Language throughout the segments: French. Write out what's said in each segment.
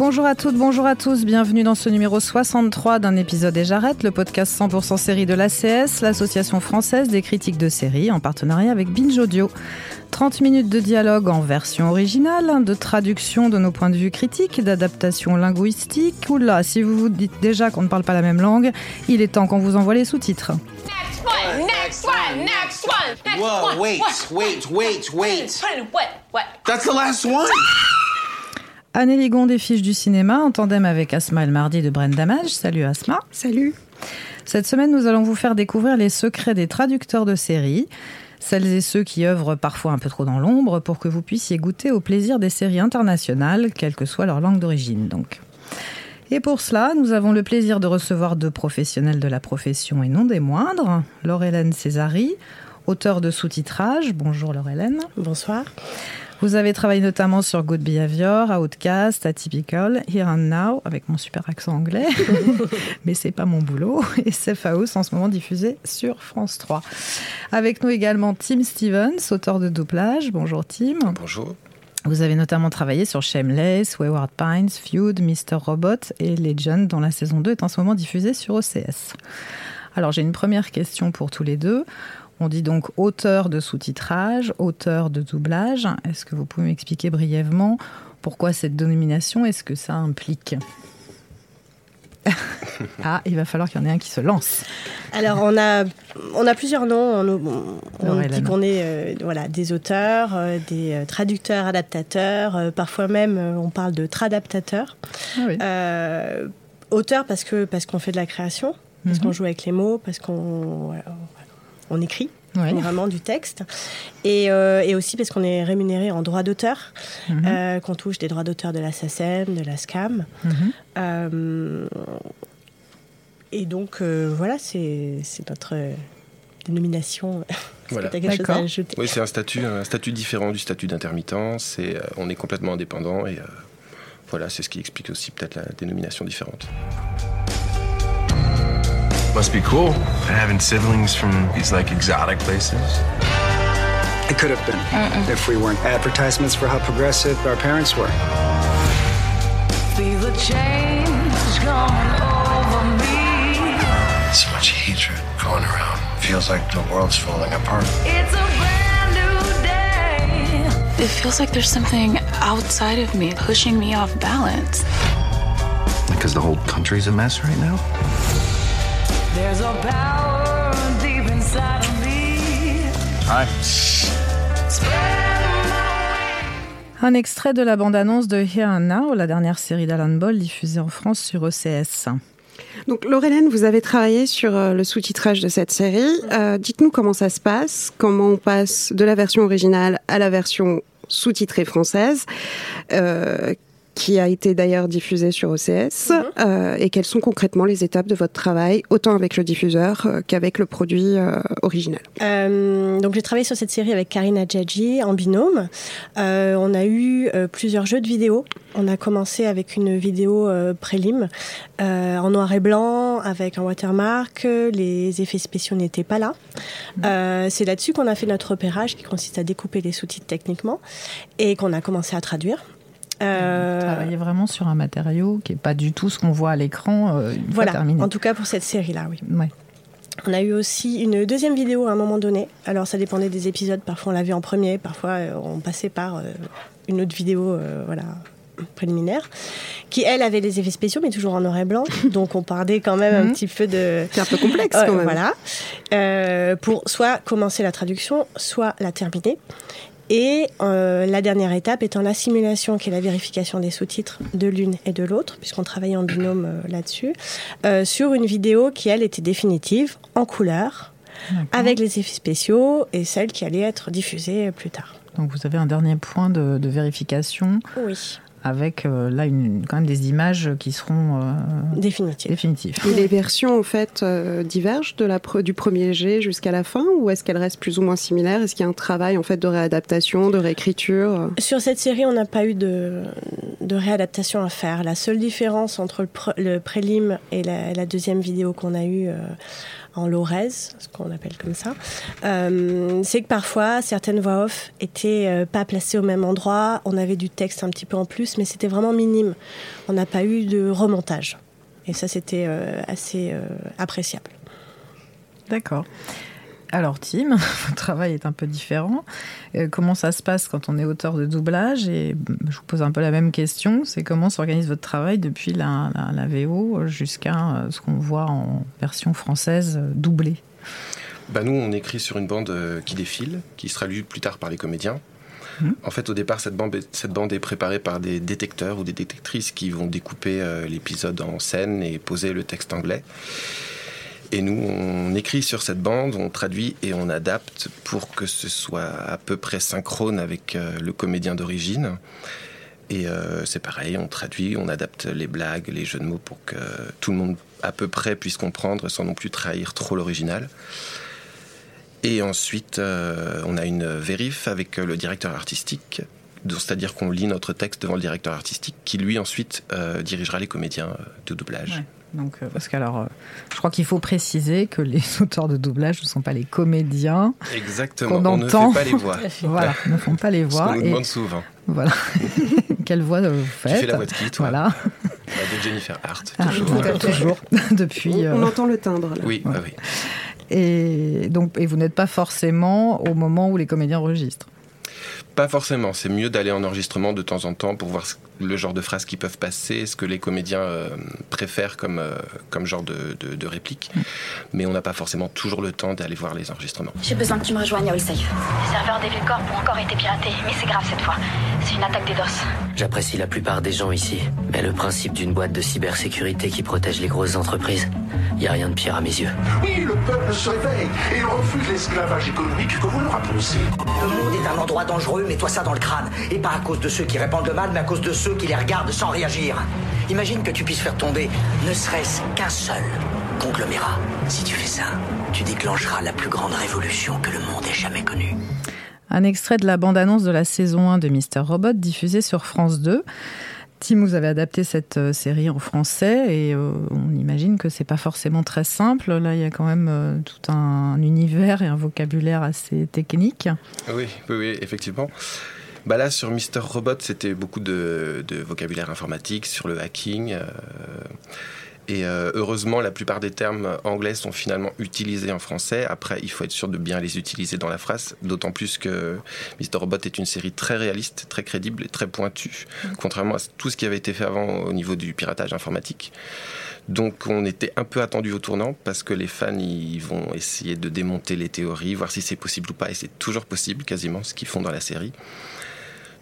Bonjour à toutes, bonjour à tous, bienvenue dans ce numéro 63 d'un épisode et j'arrête, le podcast 100% série de l'ACS, l'association française des critiques de séries, en partenariat avec Binge Audio. 30 minutes de dialogue en version originale, de traduction de nos points de vue critiques, d'adaptation linguistique. Oula, si vous vous dites déjà qu'on ne parle pas la même langue, il est temps qu'on vous envoie les sous-titres. Next one, next one, next one, next Whoa, one. wait, wait, wait, wait. What? What? That's the last one. Anne Ligon des fiches du cinéma en tandem avec Asma El Mardi de Brenda Damage. Salut Asma. Salut. Cette semaine, nous allons vous faire découvrir les secrets des traducteurs de séries. Celles et ceux qui œuvrent parfois un peu trop dans l'ombre pour que vous puissiez goûter au plaisir des séries internationales, quelle que soit leur langue d'origine donc. Et pour cela, nous avons le plaisir de recevoir deux professionnels de la profession et non des moindres. Laure-Hélène Césari, auteure de sous-titrage. Bonjour Laure-Hélène. Bonsoir. Vous avez travaillé notamment sur Good Behavior, Outcast, Atypical, Here and Now, avec mon super accent anglais, mais c'est pas mon boulot, et Safe House en ce moment diffusé sur France 3. Avec nous également Tim Stevens, auteur de doublage. Bonjour Tim. Bonjour. Vous avez notamment travaillé sur Shameless, Wayward Pines, Feud, Mr. Robot et Legend, dont la saison 2 est en ce moment diffusée sur OCS. Alors j'ai une première question pour tous les deux. On dit donc auteur de sous-titrage, auteur de doublage. Est-ce que vous pouvez m'expliquer brièvement pourquoi cette dénomination et ce que ça implique? Ah, il va falloir qu'il y en ait un qui se lance. Alors on a on a plusieurs noms. On, on- dit qu'on est euh, voilà des auteurs, euh, des euh, traducteurs, adaptateurs. euh, parfois même on parle de tradaptateurs. Ah oui. Auteur parce que parce qu'on fait de la création, parce Mhm. qu'on joue avec les mots, parce qu'on voilà, on- écrit. Ouais. vraiment du texte et, euh, et aussi parce qu'on est rémunéré en droit d'auteur Mhm. euh, qu'on touche des droits d'auteur de la SACEM, de la SCAM Mhm. Euh, et donc, euh, voilà, c'est c'est notre dénomination. Voilà. que tu as quelque chose à D'accord. ajouter? Oui, c'est un statut, un statut différent du statut d'intermittent. C'est, euh, on est complètement indépendant et euh, voilà, c'est ce qui explique aussi peut-être la dénomination différente. Must be cool having siblings from these like exotic places. It could have been if we weren't advertisements for how progressive our parents were. Feel the change going over me. So much hatred going around. Feels like the world's falling apart. It's a brand new day. It feels like there's something outside of me pushing me off balance. Because the whole country's a mess right now. There's a power deep inside of me. Hi. Spread my Un extrait de la bande-annonce de Here and Now, la dernière série d'Alan Ball diffusée en France sur OCS. Donc, Laurelène, vous avez travaillé sur euh, le sous-titrage de cette série. Euh, Dites-nous comment ça se passe, comment on passe de la version originale à la version sous-titrée française, euh, qui a été d'ailleurs diffusée sur OCS, euh, et quelles sont concrètement les étapes de votre travail, autant avec le diffuseur euh, qu'avec le produit euh, original? Donc, j'ai travaillé sur cette série avec Karina Djadji en binôme. On a eu plusieurs jeux de vidéo. On a commencé avec une vidéo prélim en noir et blanc avec un watermark. Les effets spéciaux n'étaient pas là. Euh, c'est là-dessus qu'on a fait notre repérage qui consiste à découper les sous-titres techniquement et qu'on a commencé à traduire. Euh, Travailler vraiment sur un matériau qui n'est pas du tout ce qu'on voit à l'écran euh, voilà, terminé. en tout cas pour cette série-là, oui. Ouais. On a eu aussi une deuxième vidéo à un moment donné. Alors ça dépendait des épisodes. Parfois on l'a vu en premier, parfois euh, on passait par euh, une autre vidéo, voilà préliminaire, qui elle avait des effets spéciaux mais toujours en noir et blanc. Donc on parlait quand même un Mhm. petit peu de. C'est un peu complexe quand même. Voilà. Euh, pour soit commencer la traduction, soit la terminer. Et euh, la dernière étape étant la simulation, qui est la vérification des sous-titres de l'une et de l'autre, puisqu'on travaillait en binôme euh, là-dessus, euh, sur une vidéo qui, elle, était définitive, en couleur, avec les effets spéciaux, et celle qui allait être diffusée plus tard. Donc vous avez un dernier point de, de vérification Oui. Avec euh, là une, quand même des images qui seront euh, définitives. définitives. Et les versions, en fait, euh, divergent de la pre- du premier jet jusqu'à la fin ou est-ce qu'elles restent plus ou moins similaires? Est-ce qu'il y a un travail en fait de réadaptation, de réécriture? Sur cette série, on n'a pas eu de, de réadaptation à faire. La seule différence entre le, pre- le prélim et la, la deuxième vidéo qu'on a eue euh, en Lorez, ce qu'on appelle comme ça, euh, c'est que parfois certaines voix off étaient euh, pas placées au même endroit. On avait du texte un petit peu en plus, mais c'était vraiment minime. On n'a pas eu de remontage. Et ça, c'était euh, assez appréciable. D'accord. Alors Tim, votre travail est un peu différent. Euh, comment ça se passe quand on est auteur de doublage? Et mm, je vous pose un peu la même question. C'est comment s'organise votre travail depuis la, la- la VO jusqu'à euh, ce qu'on voit en version française euh, doublée? Bah nous, on écrit sur une bande qui défile, qui sera lue plus tard par les comédiens. Mhm. En fait, au départ, cette bande, est- cette bande est préparée par des détecteurs ou des détectrices qui vont découper euh, l'épisode en scène et poser le texte anglais. Et nous, on écrit sur cette bande, on traduit et on adapte pour que ce soit à peu près synchrone avec euh, le comédien d'origine. Et euh, c'est pareil, on traduit, on adapte les blagues, les jeux de mots pour que tout le monde à peu près puisse comprendre sans non plus trahir trop l'original. Et ensuite, euh, on a une vérif avec le directeur artistique, c'est-à-dire qu'on lit notre texte devant le directeur artistique, qui lui ensuite dirigera les comédiens de doublage. Donc, euh, parce qu'alors, euh, je crois qu'il faut préciser que les auteurs de doublage ne sont pas les comédiens. Exactement, Qu'on on ne fait pas les voix. Voilà, ne font pas les Ce voix. qu'on nous et- demande souvent. Voilà. Quelle voix euh, vous Tu faites fais la voix de qui, toi Voilà. De Jennifer Hart, Ah, toujours. toujours. Depuis. On entend le timbre. Là. Oui, bah oui. Et donc, et vous n'êtes pas forcément au moment où les comédiens enregistrent. Pas forcément. C'est mieux d'aller en enregistrement de temps en temps pour voir ce- le genre de phrases qui peuvent passer, ce que les comédiens euh, préfèrent comme, euh, comme genre de, de, de réplique. Mais on n'a pas forcément toujours le temps d'aller voir les enregistrements. J'ai besoin que tu me rejoignes à All Safe. Les serveurs des corps ont encore été piratés, mais c'est grave cette fois. C'est une attaque des DOS. J'apprécie la plupart des gens ici, mais le principe d'une boîte de cybersécurité qui protège les grosses entreprises, y a rien de pire à mes yeux. Oui, le peuple se réveille et il refuse l'esclavage économique que vous leur imposez. Le monde est un endroit dangereux, mets-toi ça dans le crâne. Et pas à cause de ceux qui répandent le mal, mais à cause de ceux qui les regardent sans réagir. Imagine que tu puisses faire tomber ne serait-ce qu'un seul conglomérat. Si tu fais ça, tu déclencheras la plus grande révolution que le monde ait jamais connue. Un extrait de la bande-annonce de la saison 1 de Mister Robot diffusée sur France 2. Tim, vous avez adapté cette euh, série en français et euh, on imagine que c'est pas forcément très simple. Là, il y a quand même euh, tout un univers et un vocabulaire assez technique. Oui, oui, oui, effectivement. Bah là, sur Mister Robot, c'était beaucoup de, de vocabulaire informatique, sur le hacking. euh, et euh, heureusement, la plupart des termes anglais sont finalement utilisés en français. Après, il faut être sûr de bien les utiliser dans la phrase, d'autant plus que Mister Robot est une série très réaliste, très crédible et très pointue, contrairement à tout ce qui avait été fait avant au niveau du piratage informatique. Donc on était un peu attendu au tournant parce que les fans ils vont essayer de démonter les théories, voir si c'est possible ou pas, et c'est toujours possible quasiment ce qu'ils font dans la série.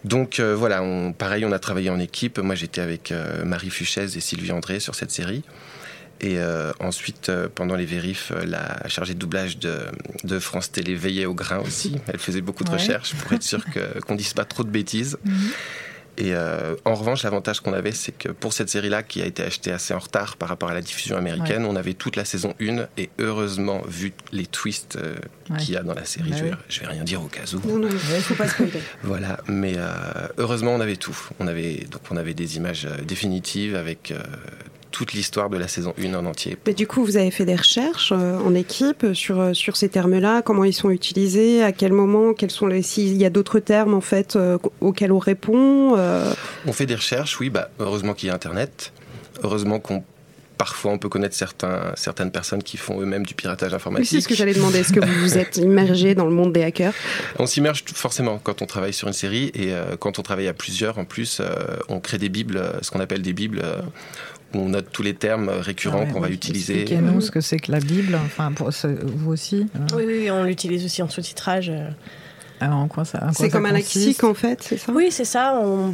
Donc euh, voilà, on, pareil, on a travaillé en équipe. Moi j'étais avec euh, Marie Fuchez et Sylvie André sur cette série. Et euh, ensuite, euh, pendant les vérifs, la chargée de doublage de, de France Télé veillait au grain aussi. Elle faisait beaucoup de Ouais. recherches pour être sûre qu'on dise pas trop de bêtises. Mhm. Et euh, en revanche, l'avantage qu'on avait, c'est que pour cette série-là, qui a été achetée assez en retard par rapport à la diffusion américaine, on avait toute la saison 1 et heureusement, vu les twists euh, Ouais. qu'il y a dans la série, Bah je, vais, je vais rien dire au cas où. Non, non, il faut pas spoiler. Voilà, mais euh, heureusement, on avait tout. On avait, donc, on avait des images définitives avec toute l'histoire de la saison 1 en entier. Mais du coup, vous avez fait des recherches euh, en équipe sur, euh, sur ces termes-là, comment ils sont utilisés, à quel moment, quels sont les s'il y a d'autres termes en fait euh, auxquels on répond. euh, On fait des recherches, oui, bah, heureusement qu'il y a Internet. Heureusement qu'on parfois on peut connaître certains, certaines personnes qui font eux-mêmes du piratage informatique. c'est ce que j'allais demander. Est-ce que vous vous êtes immergé dans le monde des hackers? On s'immerge forcément quand on travaille sur une série et euh, quand on travaille à plusieurs, en plus, euh, on crée des bibles, ce qu'on appelle des bibles, euh, où on note tous les termes euh, récurrents Ah ouais, qu'on va utiliser. Expliquez-nous ce que c'est que la Bible. Enfin, pour ce- vous aussi. euh, Oui, oui, oui, on l'utilise aussi en sous-titrage. euh. Alors, en quoi ça en quoi C'est ça comme un lexique en fait, c'est ça? Oui, c'est ça. On,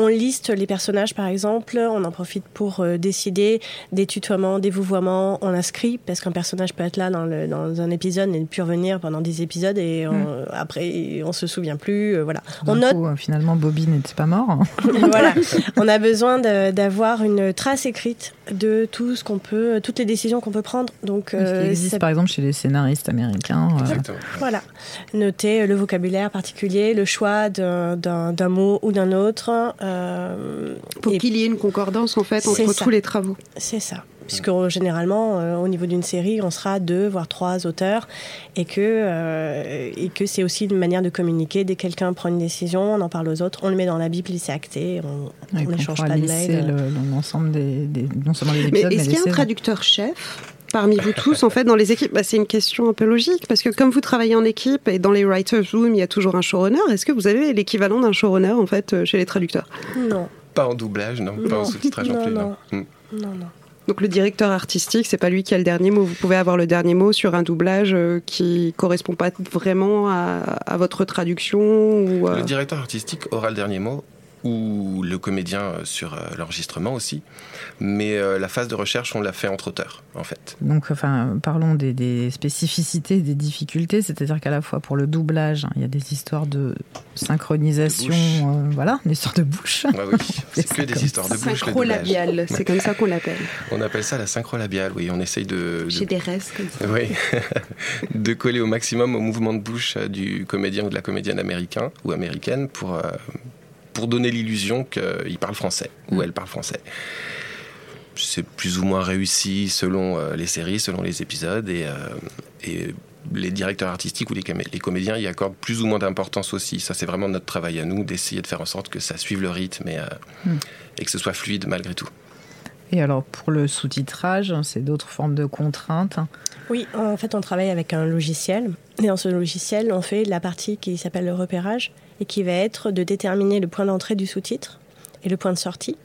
On liste les personnages, par exemple. On en profite pour euh, décider des tutoiements, des vouvoiements. On inscrit, parce qu'un personnage peut être là dans, le- dans un épisode et ne plus revenir pendant des épisodes. Et on- Mm. après, on se souvient plus. euh, voilà. On note coup, euh, finalement, Bobby n'était pas mort. hein. voilà, on a besoin d'avoir une trace écrite de tout ce qu'on peut, toutes les décisions qu'on peut prendre. Donc, Ce qui euh, existe ça- par exemple chez les scénaristes américains. euh, voilà, noter le vocabulaire particulier, le choix d'un- mot ou d'un autre. euh, Pour et- qu'il y ait une concordance en fait C'est entre ça. tous les travaux. C'est ça. Puisque euh, généralement, euh, au niveau d'une série, on sera deux, voire trois auteurs, et que, euh, et que c'est aussi une manière de communiquer. Dès que quelqu'un prend une décision, on en parle aux autres, on le met dans la Bible, c'est acté, on n'échange pas de mails. le- l'ensemble des, des- non seulement les Mais épisodes, mais, est-ce qu'il y a un traducteur chef? Parmi vous tous en fait dans les équipes bah, C'est une question un peu logique parce que comme vous travaillez en équipe et dans les writers room, il y a toujours un showrunner. Est-ce que vous avez l'équivalent d'un showrunner en fait euh, chez les traducteurs? Non. Pas en doublage, non, pas en Non. sous-titrage non, Non, plus. non. non. Mm. Non, non. Donc le directeur artistique, c'est pas lui qui a le dernier mot. Vous pouvez avoir le dernier mot sur un doublage euh, qui correspond pas vraiment à, à votre traduction ou. euh, Le directeur artistique aura le dernier mot, ou le comédien euh, sur euh, l'enregistrement aussi. Mais euh, la phase de recherche, on l'a fait entre auteurs, en fait. Donc, enfin, parlons des, des spécificités, des difficultés. C'est-à-dire qu'à la fois pour le doublage, hein, il y a des histoires de synchronisation, euh, voilà, des histoires de bouche. Oui, c'est que des histoires de bouche. le Synchro-labial, doublage. c'est comme ça qu'on l'appelle. On appelle ça la synchro-labiale, oui. On essaye de. de- Chez des restes comme ça. Oui, de coller au maximum au mouvement de bouche du comédien ou de la comédienne américain ou américaine pour, euh, pour donner l'illusion qu'il parle français ou elle parle français. C'est plus ou moins réussi selon euh, les séries, selon les épisodes et, euh, et les directeurs artistiques ou les, comédiens y accordent plus ou moins d'importance aussi. Ça, c'est vraiment notre travail à nous d'essayer de faire en sorte que ça suive le rythme et, euh, Mm. et que ce soit fluide malgré tout. Et alors, pour le sous-titrage, c'est d'autres formes de contraintes. Oui, en fait, on travaille avec un logiciel. Et dans ce logiciel, on fait la partie qui s'appelle le repérage et qui va être de déterminer le point d'entrée du sous-titre et le point de sortie.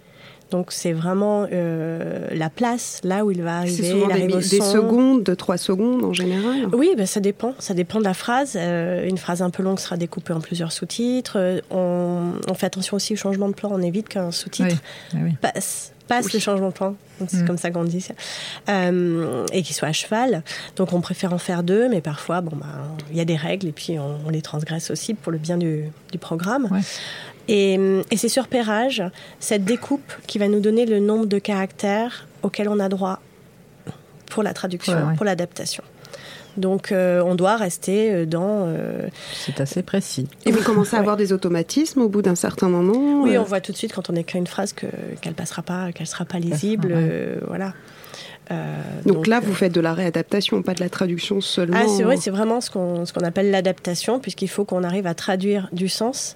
Donc, c'est vraiment euh, la place, là où il va arriver. C'est souvent il des, au secondes, de trois secondes en général. Oui, ben, ça dépend. Ça dépend de la phrase. Euh, une phrase un peu longue sera découpée en plusieurs sous-titres. Euh, on, on fait attention aussi au changement de plan. On évite qu'un sous-titre Oui, oui. Passe, le changement de plan. C'est Mm. comme ça qu'on dit ça. Euh, et qu'il soit à cheval. Donc on préfère en faire deux, mais parfois, bon, ben, il y a des règles et puis on, on les transgresse aussi pour le bien du, du programme. Et, et c'est sur Pérage, cette découpe qui va nous donner le nombre de caractères auxquels on a droit pour la traduction, Ouais, ouais. pour l'adaptation. Donc euh, on doit rester euh, dans... euh, C'est assez précis. Et vous commencez à avoir des automatismes au bout d'un certain moment. Oui, euh, on voit tout de suite quand on écrit une phrase que qu'elle passera pas, qu'elle sera pas lisible, ouais. euh, voilà. Euh, donc, là, euh, vous faites de la réadaptation, pas de la traduction seulement. Ah, c'est vrai, c'est vraiment ce qu'on ce qu'on appelle l'adaptation, puisqu'il faut qu'on arrive à traduire du sens.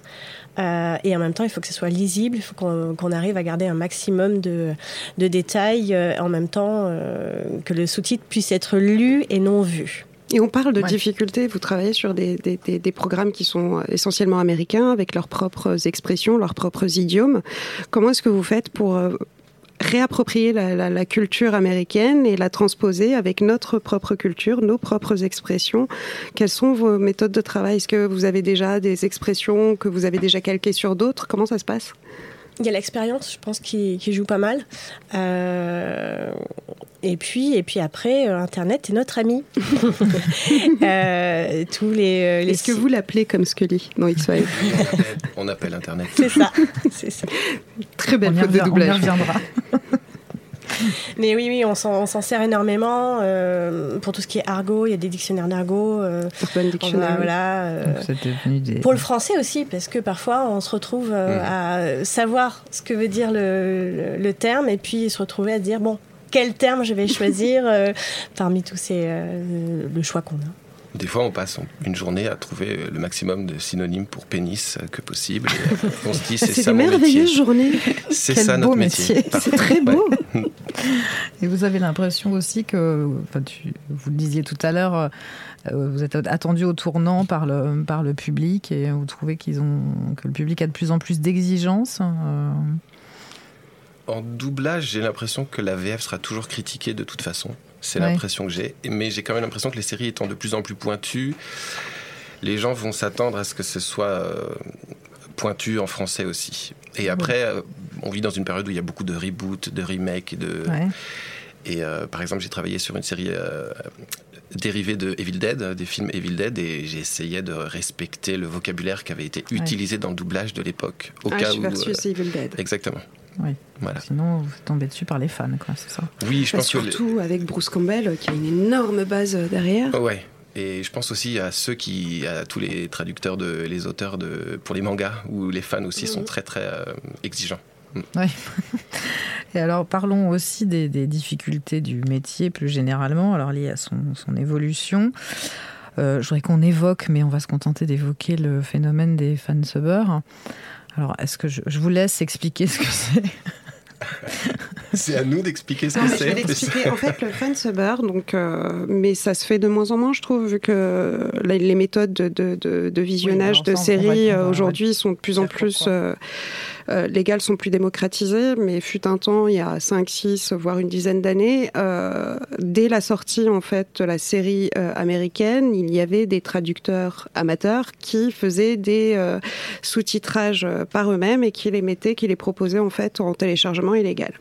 euh, et en même temps, il faut que ce soit lisible, il faut qu'on qu'on arrive à garder un maximum de, de détails, euh, en même temps euh, que le sous-titre puisse être lu et non vu. Et on parle de Ouais. difficultés. Vous travaillez sur des, des- des- des programmes qui sont essentiellement américains, avec leurs propres expressions, leurs propres idiomes. Comment est-ce que vous faites pour euh, réapproprier la, la- la culture américaine et la transposer avec notre propre culture, nos propres expressions? Quelles sont vos méthodes de travail? Est-ce que vous avez déjà des expressions que vous avez déjà calquées sur d'autres? Comment ça se passe? Il y a l'expérience, je pense, qui, qui joue pas mal. Euh, et puis, et puis après, euh, Internet est notre ami. Euh, tous les. euh, les Est-ce que vous l'appelez comme Scully dans X-Files On appelle Internet. C'est ça, c'est ça. Très belle faute de revient- on y doublage. reviendra. Mais oui, oui, on s'en sert énormément. euh, pour tout ce qui est argot, il y a des dictionnaires d'argot. euh, Dictionary. voilà, euh, des... pour le français aussi, parce que parfois on se retrouve euh, Mhm. à savoir ce que veut dire le, le- le terme et puis se retrouver à dire bon, quel terme je vais choisir euh, parmi tous ces euh, le choix qu'on a. Des fois, on passe une journée à trouver le maximum de synonymes pour pénis que possible. Et, on se dit, c'est ça mon métier. merveilleuses journées. C'est ça beau notre métier. C'est très beau. Ouais. Et vous avez l'impression aussi que, enfin, tu- vous le disiez tout à l'heure, euh, vous êtes attendu au tournant par le, par le public et vous trouvez qu'ils ont, que le public a de plus en plus d'exigences. euh, En doublage, j'ai l'impression que la VF sera toujours critiquée de toute façon. C'est Ouais. l'impression que j'ai. Mais j'ai quand même l'impression que les séries étant de plus en plus pointues, les gens vont s'attendre à ce que ce soit euh, pointu en français aussi. Et après, euh, on vit dans une période où il y a beaucoup de reboots, de remakes, de... Ouais. Et euh, par exemple, j'ai travaillé sur une série euh, dérivée de Evil Dead, des films Evil Dead, et j'ai essayé de respecter le vocabulaire qui avait été Ouais. utilisé dans le doublage de l'époque. Au Ash cas où. versus euh, Evil Dead. Exactement. Oui. Voilà. Sinon, vous tombez dessus par les fans, quoi, c'est ça Oui, je Bah, pense que. surtout avec Bruce Campbell, qui a une énorme base euh, derrière. Ouais. Et je pense aussi à ceux qui, à tous les traducteurs, de, les auteurs de, pour les mangas, où les fans aussi sont très très euh, exigeants. Mm. Oui. Et alors, parlons aussi des, des difficultés du métier plus généralement, alors liées à son, son évolution. Euh, je voudrais qu'on évoque, mais on va se contenter d'évoquer le phénomène des fansubbers. Alors, est-ce que je, je vous laisse expliquer ce que c'est? C'est à nous d'expliquer ce Non, que mais je vais c'est. l'expliquer. En fait, le fansubber, donc, euh, mais ça se fait de moins en moins, je trouve, vu que les, méthodes de, de- de- de visionnage Oui, de séries euh, aujourd'hui sont de plus en plus euh, légales, sont plus démocratisées. Mais fut un temps, il y a 5, 6, voire une dizaine d'années, euh, dès la sortie en fait de la série euh, américaine, il y avait des traducteurs amateurs qui faisaient des euh, sous-titrages euh, par eux-mêmes et qui les mettaient, qui les proposaient en fait en téléchargement illégal.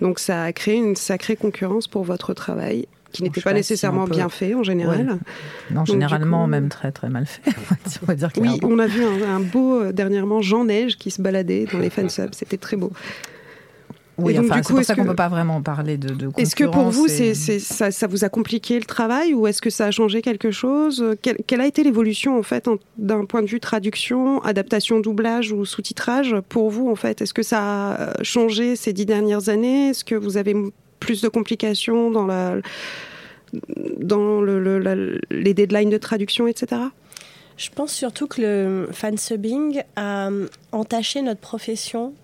Donc ça a créé une sacrée concurrence pour votre travail qui n'était pas si nécessairement peut- bien fait en général. Ouais. Non, généralement, coup- même très très mal fait. on va dire- Oui, on a vu un, un beau euh, dernièrement Jean Neige qui se baladait dans les fansubs, c'était très beau. Oui, enfin, c'est pour ça qu'on que- peut pas vraiment parler de, de Est-ce que pour vous, et- ça, ça vous a compliqué le travail ou est-ce que ça a changé quelque chose? Quelle, quelle a été l'évolution en fait d'un point de vue traduction, adaptation, doublage ou sous-titrage pour vous en fait? Est-ce que ça a changé ces dix dernières années? Est-ce que vous avez plus de complications dans les deadlines de traduction, etc. Je pense surtout que le fansubbing a euh, entaché notre profession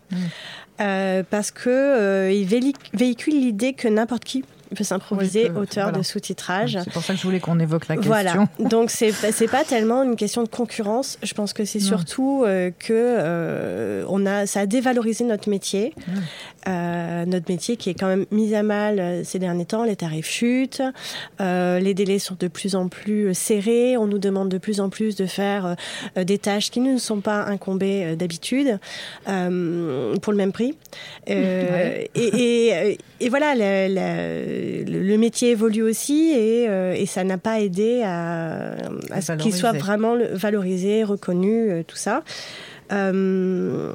euh, parce que euh, il véhicule l'idée que n'importe qui peut s'improviser Oui, auteur voilà. de sous-titrage. C'est pour ça que je voulais qu'on évoque la question. Voilà. Donc c'est c'est pas tellement une question de concurrence. Je pense que c'est surtout euh, que euh, on a ça a dévalorisé notre métier, notre métier qui est quand même mis à mal ces derniers temps. Les tarifs chutent, les délais sont de plus en plus serrés. On nous demande de plus en plus de faire des tâches qui ne nous sont pas incombées d'habitude euh, pour le même prix. Euh, Ouais. et, et, et voilà, le, métier évolue aussi et, euh, et ça n'a pas aidé à, à ce qu'il soit vraiment valorisé, reconnu, euh, tout ça. Euh,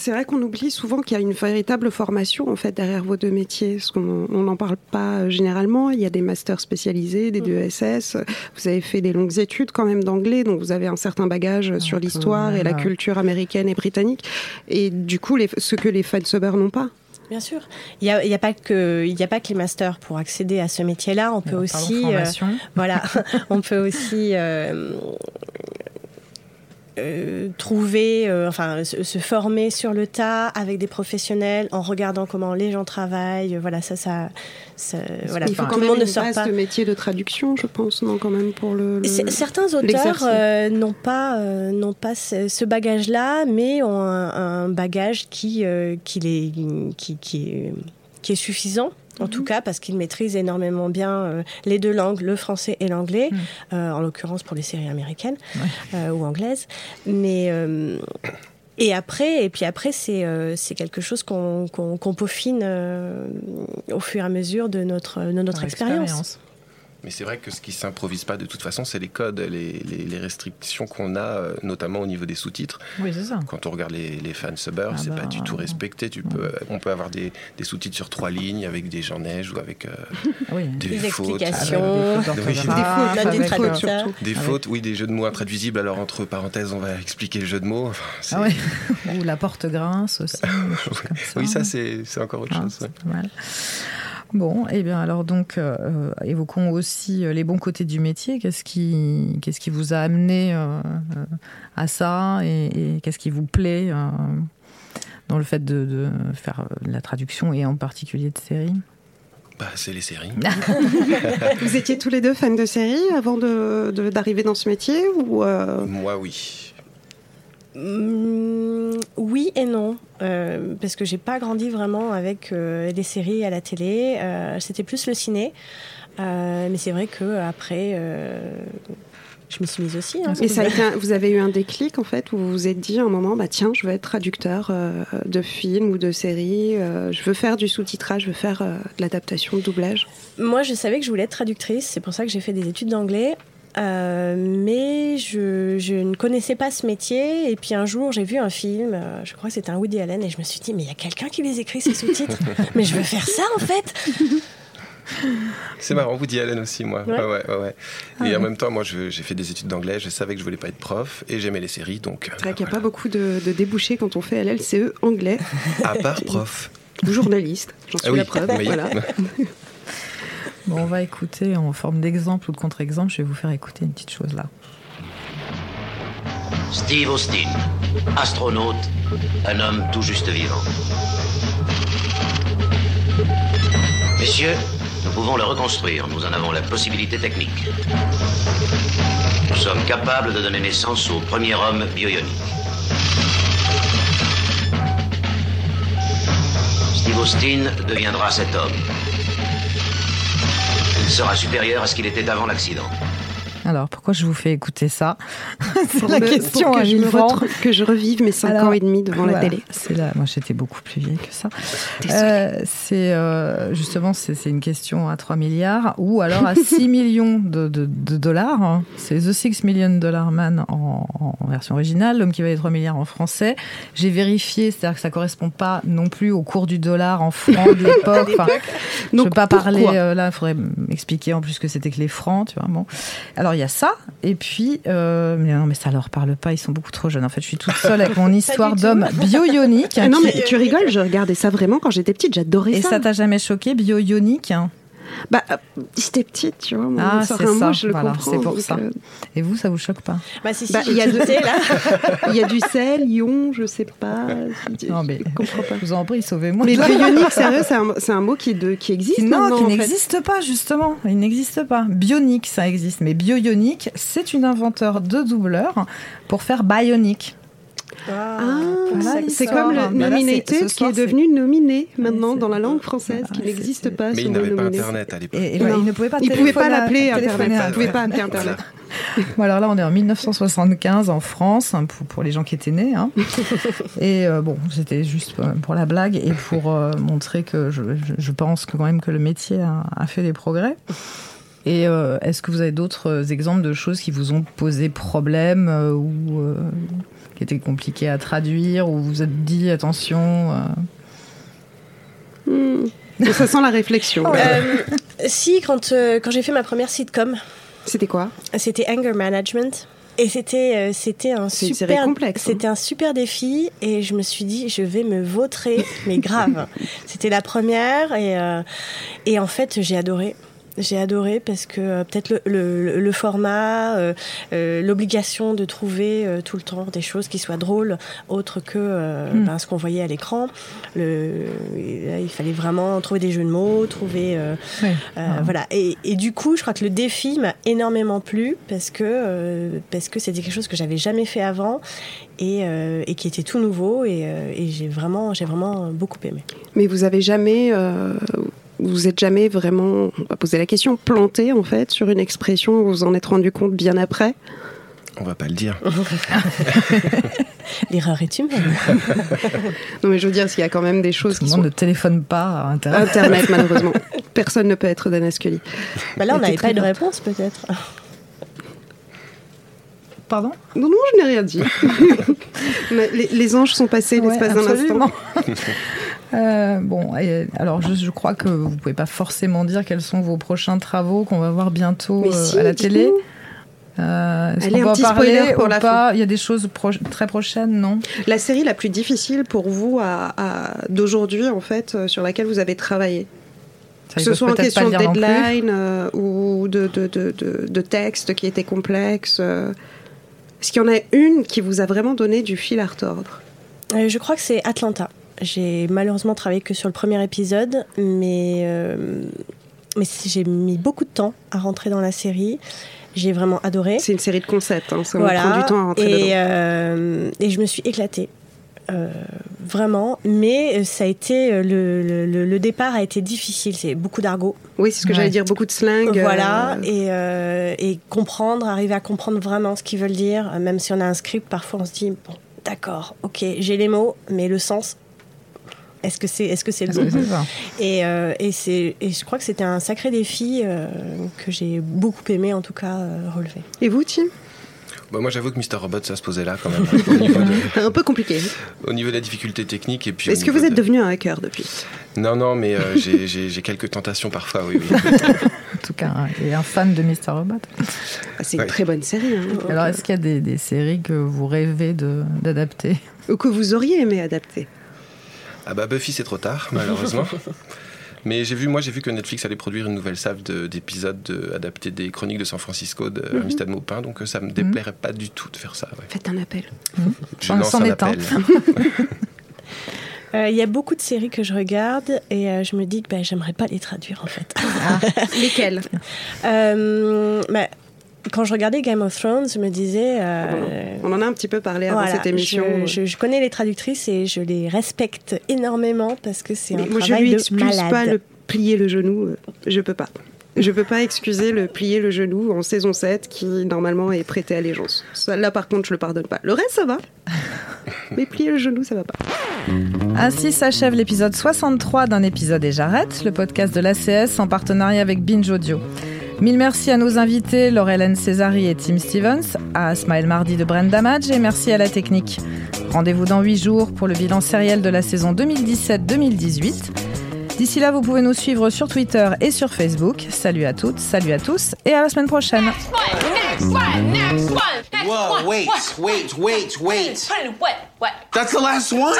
C'est vrai qu'on oublie souvent qu'il y a une véritable formation en fait derrière vos deux métiers, parce qu'on on n'en parle pas euh, généralement. Il y a des masters spécialisés, des DESS. Vous avez fait des longues études quand même d'anglais, donc vous avez un certain bagage sur l'histoire et la euh, culture américaine et britannique. Et du coup, les, ce que les fansubbers n'ont pas. Bien sûr. Il n'y a, il y a, pas que- il y a pas que les masters pour accéder à ce métier-là. On peut aussi. voilà. on peut aussi. Euh, euh, trouver, euh, enfin, se, se former sur le tas avec des professionnels en regardant comment les gens travaillent. Voilà, ça, ça, ça voilà. il faut Tout quand le même monde ne une sort base pas. de métier de traduction, je pense, non, quand même pour le. le- Certains auteurs euh, n'ont pas, euh, n'ont pas ce, ce bagage-là, mais ont un, un bagage qui, euh, qui, les, qui, qui, est, qui est suffisant. En Mhm. tout cas, parce qu'ils maîtrisent énormément bien euh, les deux langues, le français et l'anglais, Mhm. euh, en l'occurrence pour les séries américaines euh, ou anglaises. Mais et après, et puis après, c'est euh, c'est quelque chose qu'on qu'on peaufine euh, au fur et à mesure de notre de notre expérience. Mais c'est vrai que ce qui s'improvise pas de toute façon, c'est les codes, les, les- les restrictions qu'on a, euh, notamment au niveau des sous-titres. Oui, c'est ça. Quand on regarde les, les fansubbers, Ah c'est bah, pas du tout respecté. Tu peux, on peut avoir des, des sous-titres sur trois lignes avec des gens neige ou avec euh, Oui. des, Des fautes. explications, Avec des fautes Oui. Des fautes, des surtout. Fautes, oui, des jeux de mots intraduisibles. Alors entre parenthèses, on va expliquer le jeu de mots. Enfin, Ah ouais. Ou la porte grince aussi. ça. oui, ça c'est encore autre Ah, chose. ouais. Bon, et bien alors donc euh, évoquons aussi euh, les bons côtés du métier. Qu'est-ce qui, qu'est-ce qui vous a amené euh, euh, à ça et, et qu'est-ce qui vous plaît euh, dans le fait de, de faire euh, la traduction et en particulier de séries? Bah, c'est les séries. Vous étiez tous les deux fans de séries avant de- de- d'arriver dans ce métier ou euh, Moi, oui. Hum, oui et non, Euh, parce que j'ai pas grandi vraiment avec euh, les séries à la télé. Euh, C'était plus le ciné, Euh, mais c'est vrai que après, euh, je m'y suis mise aussi. hein. Et ça a été un- vous avez eu un déclic en fait où vous vous êtes dit à un moment bah tiens je veux être traducteur euh, de films ou de séries, euh, je veux faire du sous-titrage, je veux faire euh, de l'adaptation, de doublage? Moi, je savais que je voulais être traductrice, c'est pour ça que j'ai fait des études d'anglais. Euh, mais je, je ne connaissais pas ce métier. Et puis un jour, j'ai vu un film, euh, je crois que c'était un Woody Allen, et je me suis dit, mais il y a quelqu'un qui les écrit, ces sous-titres. mais je veux faire ça, en fait. C'est marrant, Woody Allen aussi, moi. Ouais. Ouais, ouais. Ah et ouais. en même temps, moi, j'ai fait des études d'anglais, je savais que je voulais pas être prof, et j'aimais les séries, donc. euh, C'est vrai qu'il n'y a pas beaucoup de, de débouchés quand on fait LLCE anglais À part prof. ou journaliste, j'en suis Ah oui, la preuve. oui. Voilà. On va écouter en forme d'exemple ou de contre-exemple. Je vais vous faire écouter une petite chose là. Steve Austin, astronaute, un homme tout juste vivant. Messieurs, nous pouvons le reconstruire. Nous en avons la possibilité technique. Nous sommes capables de donner naissance au premier homme bioionique. Steve Austin deviendra cet homme. Sera supérieur à ce qu'il était avant l'accident. Alors, pourquoi je vous fais écouter ça C'est la me- question pour à que je, me retrouve- que je revive mes 5 Alors, ans et demi devant la télé. C'est là, moi j'étais beaucoup plus vieille que ça. Euh, c'est euh, justement c'est une question à 3 milliards ou alors à 6 millions de, de- de dollars. hein. C'est The 6 Million Dollar Man en, en version originale, l'homme qui valait 3 milliards en français. J'ai vérifié, c'est-à-dire que ça correspond pas non plus au cours du dollar en francs de l'époque. Enfin, je ne veux pas parler euh, là, il faudrait m'expliquer en plus que c'était que les francs, tu vois. Bon. Alors il y a ça, et puis, euh, mais non, mais ça leur parle pas, ils sont beaucoup trop jeunes. En fait, je suis toute seule avec mon histoire d'homme bio-ionique. Non, qui- mais tu rigoles, je regardais ça vraiment quand j'étais petite, j'adorais Et ça. ça t'a jamais choqué, bio-ionique hein Bah, euh, j'étais petite, tu vois. moi, Ah, ça c'est ça, mot, je le voilà, comprends. c'est pour donc, ça. euh, Et vous, ça vous choque pas Bah, si, si, bah, il y a tilté, là. il y a du sel, ion, je sais pas. Non, mais je vous en prie, sauvez-moi. Mais bionique, sérieux, c'est un, c'est un mot qui, de, qui existe Non, qui en fait. n'existe pas, justement. Il n'existe pas. Bionique, ça existe. Mais bio-ionique, c'est une inventeur de doubleur pour faire bionique. Ah, Voilà c'est comme le là, nominated ce qui soir, est devenu nominé maintenant dans la langue française, qui n'existe pas. Mais il n'avait pas. Internet à l'époque. Et, et il ne pouvait pas Il pouvait pas téléphoner à- l'appeler Internet. Il pouvait pas appeler Internet. Bon, alors là, on est en 1975 en France, hein, pour, pour les gens qui étaient nés. hein. et euh, bon, c'était juste euh, pour la blague et pour euh, montrer que je, pense que quand même que le métier a, a fait des progrès. Et euh, est-ce que vous avez d'autres exemples de choses qui vous ont posé problème euh, ou euh, qui étaient compliquées à traduire ou vous vous êtes dit attention euh, Hmm. Ça sent la réflexion. Euh, si, quand, euh, quand j'ai fait ma première sitcom. C'était quoi? C'était Anger Management. Et c'était c'était un super complexe, hein. c'était un super défi et je me suis dit je vais me vautrer mais grave. c'était la première et euh, et en fait j'ai adoré. J'ai adoré parce que euh, peut-être le, le, le format, euh, euh, l'obligation de trouver euh, tout le temps des choses qui soient drôles, autres que euh, Mm. ben, ce qu'on voyait à l'écran. Il fallait vraiment trouver des jeux de mots, trouver euh, Oui. euh, Ah. voilà. Et, et du coup, je crois que le défi m'a énormément plu parce que euh, parce que c'était quelque chose que j'avais jamais fait avant et, euh, et qui était tout nouveau et, euh, et j'ai vraiment j'ai vraiment beaucoup aimé. Mais vous avez jamais, euh, vous êtes jamais vraiment, on va poser la question, planté en fait sur une expression vous vous en êtes rendu compte bien après? On va pas le dire. L'erreur est humaine. Non mais je veux dire, s'il y a quand même des choses Tout le monde sont ne téléphone pas à Internet. Internet malheureusement. Personne ne peut être Dana Scully. Bah là, on n'avait pas de réponse peut-être. Pardon? Non, non, je n'ai rien dit. Les, les anges sont passés Ouais, l'espace d'un instant? Euh, bon, et alors je, je crois que vous pouvez pas forcément dire quels sont vos prochains travaux qu'on va voir bientôt euh, si, à la télé. Euh, Allez, qu'on un petit spoiler pour ou la pas? Il y a des choses pro- très prochaines, non? La série la plus difficile pour vous à, à- d'aujourd'hui en fait, euh, sur laquelle vous avez travaillé? Ça, Que ce soit en question de pas le dire non plus. deadline euh, ou de, de, de, de, de texte qui était complexe. euh. Est-ce qu'il y en a une qui vous a vraiment donné du fil à retordre? Euh, je crois que c'est Atlanta. J'ai malheureusement travaillé que sur le premier épisode, mais, euh, mais j'ai mis beaucoup de temps à rentrer dans la série. J'ai vraiment adoré. C'est une série de concepts, hein, ça Voilà. prend du temps à rentrer et, dedans. euh, et je me suis éclatée. Euh, vraiment. Mais euh, ça a été le, le- départ a été difficile. C'est beaucoup d'argot. Oui, c'est ce que j'allais dire, beaucoup de slang. Voilà, et, euh, et comprendre, arriver à comprendre vraiment ce qu'ils veulent dire, même si on a un script, parfois on se dit bon, d'accord, ok, j'ai les mots, mais le sens. Est-ce que c'est est-ce que c'est le bon c'est ça Et, euh, et c'est et je crois que c'était un sacré défi euh, que j'ai beaucoup aimé en tout cas euh, relever. Et vous, Tim? Bah, moi, j'avoue que Mr. Robot, ça se posait là quand même. hein, de, Un peu compliqué. au niveau de la difficulté technique. et puis Est-ce que vous êtes de- devenu un hacker depuis? Non, non, mais euh, j'ai- j'ai j'ai quelques tentations parfois, oui. oui. En tout cas, hein, et un fan de Mr. Robot. Ah, C'est une très bonne série. hein. Alors, est-ce qu'il y a des, des séries que vous rêvez de- d'adapter? Ou que vous auriez aimé adapter? Ah bah Buffy, c'est trop tard, malheureusement. Mais j'ai vu, moi, j'ai vu que Netflix allait produire une nouvelle salve de- d'épisodes de, adaptés des chroniques de San Francisco de Mhm. Amistad Maupin, donc euh, ça me déplairait pas du tout de faire ça. ouais. Faites un appel. Je lance un appel. Euh, Il y a beaucoup de séries que je regarde et euh, je me dis que bah, j'aimerais pas les traduire en fait. Lesquelles? Euh, bah, quand je regardais Game of Thrones, je me disais. euh, On en a un petit peu parlé avant voilà, cette émission. Je, je- je connais les traductrices et je les respecte énormément parce que c'est un moi, je travail lui de excuse malade. pas le plier le genou. euh, Je peux pas. Je peux pas excuser le plier le genou en saison 7 qui normalement est prêté allégeance. Ça, là par contre je le pardonne pas. Le reste ça va. Mais plier le genou ça va pas. Ainsi s'achève l'épisode 63 d'un épisode et j'arrête, le podcast de l'ACS en partenariat avec Binge Audio. Mille merci à nos invités Laurel Césari et Tim Stevens, à Smile Mardi de Brenda Madge et merci à la technique. Rendez-vous dans 8 jours pour le bilan sériel de la saison 2017-2018. D'ici là, vous pouvez nous suivre sur Twitter et sur Facebook. Salut à toutes, salut à tous et à la semaine prochaine. Next one, next one, next Whoa, one. wait, what? wait, wait, wait. What? What? That's the last one.